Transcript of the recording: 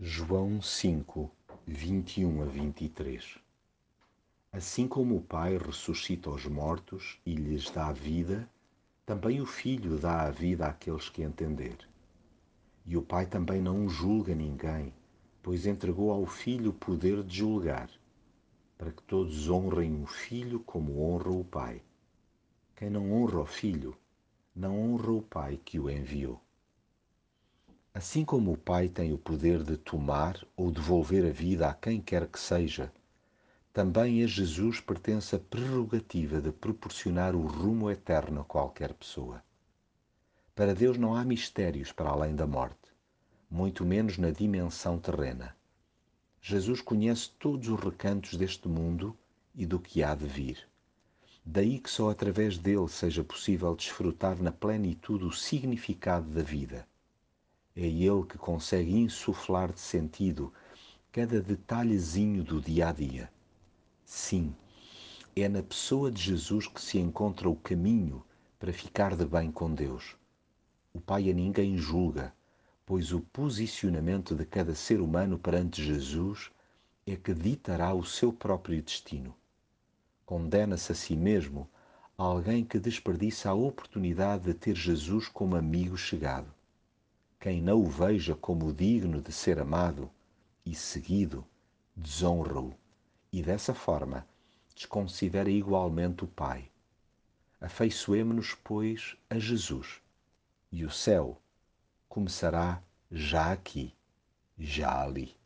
João 5, 21 a 23 Assim como o Pai ressuscita os mortos e lhes dá vida, também o Filho dá a vida àqueles que entender. E o Pai também não julga ninguém, pois entregou ao Filho o poder de julgar, para que todos honrem o Filho como honra o Pai. Quem não honra o Filho, não honra o Pai que o enviou. Assim como o Pai tem o poder de tomar ou devolver a vida a quem quer que seja, também a Jesus pertence a prerrogativa de proporcionar o rumo eterno a qualquer pessoa. Para Deus não há mistérios para além da morte, muito menos na dimensão terrena. Jesus conhece todos os recantos deste mundo e do que há de vir. Daí que só através dele seja possível desfrutar na plenitude o significado da vida é Ele que consegue insuflar de sentido cada detalhezinho do dia a dia. Sim, é na pessoa de Jesus que se encontra o caminho para ficar de bem com Deus. O Pai a ninguém julga, pois o posicionamento de cada ser humano perante Jesus é que ditará o seu próprio destino. Condena-se a si mesmo alguém que desperdiça a oportunidade de ter Jesus como amigo chegado. Quem não o veja como digno de ser amado e seguido, desonra-o e dessa forma desconsidera igualmente o Pai. Afeiçoemo-nos, pois, a Jesus, e o céu começará já aqui, já ali.